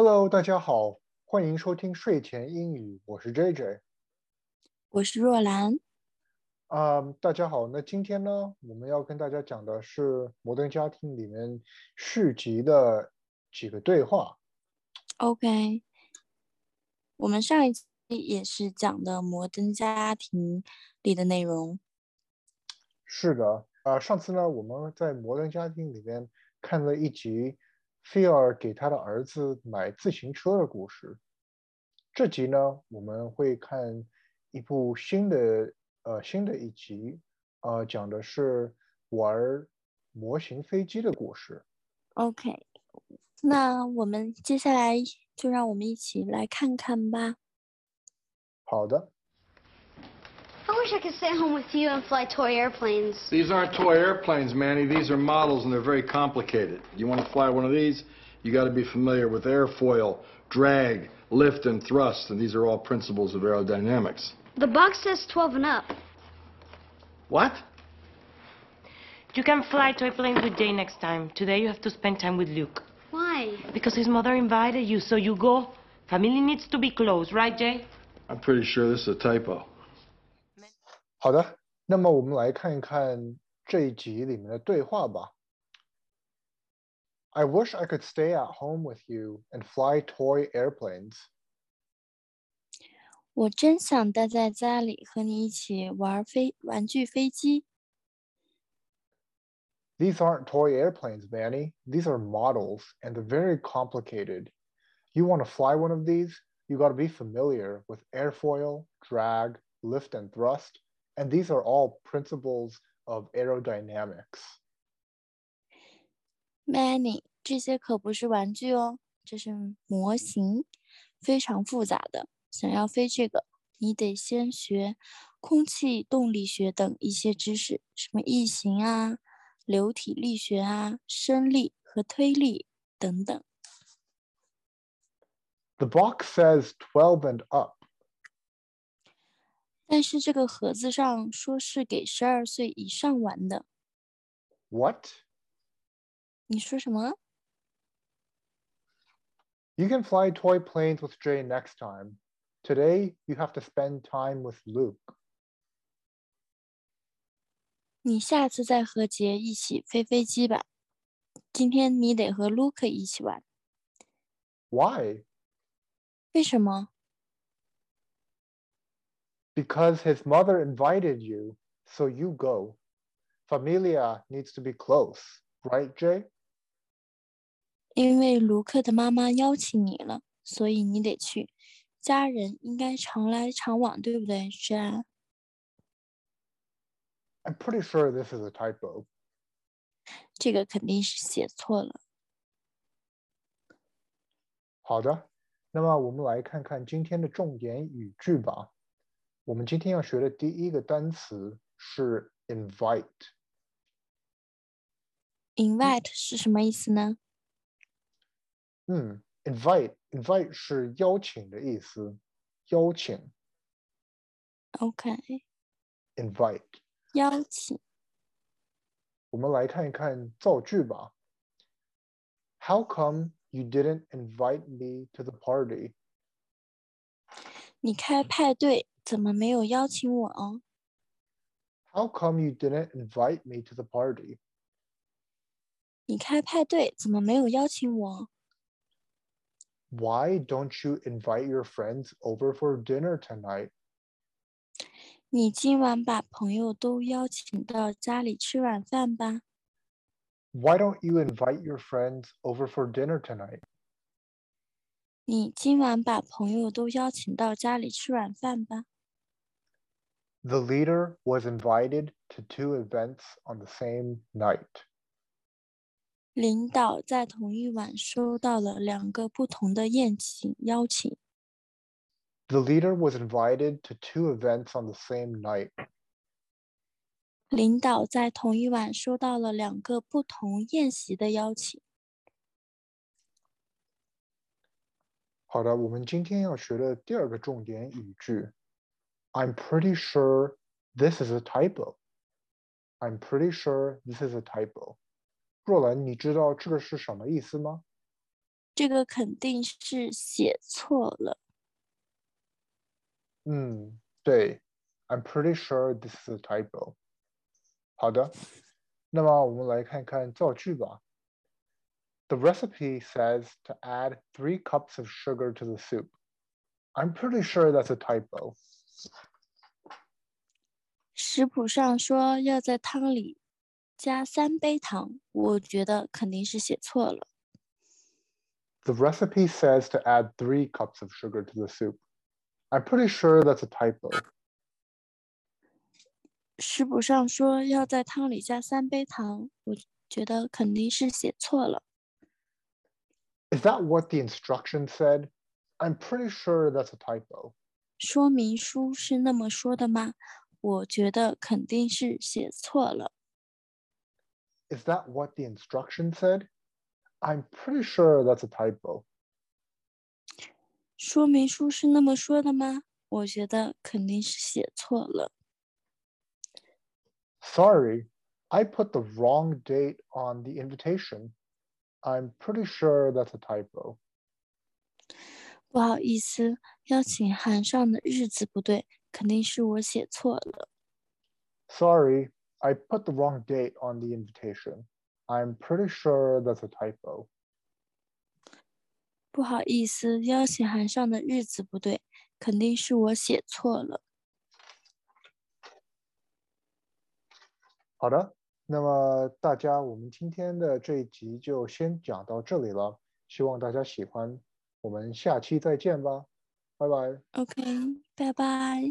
Hello，大家好，欢迎收听睡前英语，我是 JJ。我是若兰。啊、大家好，那今天呢，我们要跟大家讲的是《摩登家庭》里面续集的几个对话。OK，我们上一期也是讲的《摩登家庭》里的内容。是的，啊、上次呢，我们在《摩登家庭》里面看了一集菲尔给他的儿子买自行车的故事。这集呢，我们会看一部新的呃新的一集，呃，讲的是玩模型飞机的故事。OK，那我们接下来就让我们一起来看看吧。好的 wish I could stay home with you and fly toy airplanes. These aren't toy airplanes, Manny. These are models, and they're very complicated. You want to fly one of these, you got to be familiar with airfoil, drag, lift, and thrust, and these are all principles of aerodynamics. The box says 12 and up. What? You can fly toy planes with Jay next time. Today you have to spend time with Luke. Why? Because his mother invited you, so you go. Family needs to be close, right, Jay? I'm pretty sure this is a typo. 好的，那么我们来看一看这一集里面的对话吧。I wish I could stay at home with you and fly toy airplanes. 我真想待在家里和你一起玩飞玩具飞机。 These aren't toy airplanes, Manny. These are models, and they're very complicated. You want to fly one of these, you got to be familiar with airfoil, drag, lift, and thrust, and these are all principles of aerodynamics. Manny 这些可不是玩具哦，这是模型，非常复杂的。想要飞这个，你得先学空气动力学等一些知识，什么异形啊、流体力学啊、升力和推力等等。The box says 12 and up. 但是这个盒子上说是给十二岁以上玩的，What? 你说什么？You can fly toy planes with Jay next time. Today, you have to spend time with Luke. 你下次再和杰一起飞飞机吧。今天你得和 Luke 一起玩，Why? 为什么？Because his mother invited you, so you go. Familia needs to be close, right, Jay? 因为卢克的妈妈邀请你了，所以你得去。家人应该常来常往，对不对，Jan？ I'm pretty sure this is a typo. 这个肯定是写错了。好的，那么我们来看看今天的重点语句吧。 我们今天要学的第一个单词是 invite。Invite 是什么意思呢？嗯，invite invite 是邀请的意思，邀请 OK，invite。邀请。我们来看一看造句吧。How come you didn't invite me to the party? 你开派对怎么没有邀请我哦？ How come you didn't invite me to the party? 你开派对怎么没有邀请我？ Why don't you invite your friends over for dinner tonight? 你今晚把朋友都邀请到家里吃晚饭吧。 Why don't you invite your friends over for dinner tonight? 你今晚把朋友都邀请到家里吃晚饭吧。 The leader was invited to two events on the same night. 领导在同一晚收到了两个不同的宴请邀请。 The leader was invited to two events on the same night. 领导在同一晚收到了两个不同宴席的邀请。好的，我们今天要学的第二个重点语句 ，I'm pretty sure this is a typo. I'm pretty sure this is a typo. 若兰，你知道这个是什么意思吗？ 这个肯定是写错了。嗯，对，I'm pretty sure this is a typo。好的，那么我们来看看造句吧。The recipe says to add three cups of sugar to the soup. I'm pretty sure that's a typo. 食谱上说要在汤里加三杯糖，我觉得肯定是写错了。The recipe says to add three cups of sugar to the soup. I'm pretty sure that's a typo. 食谱上说要在汤里加三杯糖，我觉得肯定是写错了。Is that what the instruction said? I'm pretty sure that's a typo. 说明书是那么说的吗？ 我觉得肯定是写错了。 Is that what the instruction said? I'm pretty sure that's a typo. 说明书是那么说的吗？我觉得肯定是写错了。 Sorry, I put the wrong date on the invitation. I'm pretty sure that's a typo. 不好意思，邀请函上的日子不对， 肯定是我写错了。Sorry, I put the wrong date on the invitation. I'm pretty sure that's a typo. 不好意思，邀请函上的日子不对，肯定是我写错了。好的，那么大家，我们今天的这一集就先讲到这里了，希望大家喜欢，我们下期再见吧，Bye bye. Okay. Bye bye.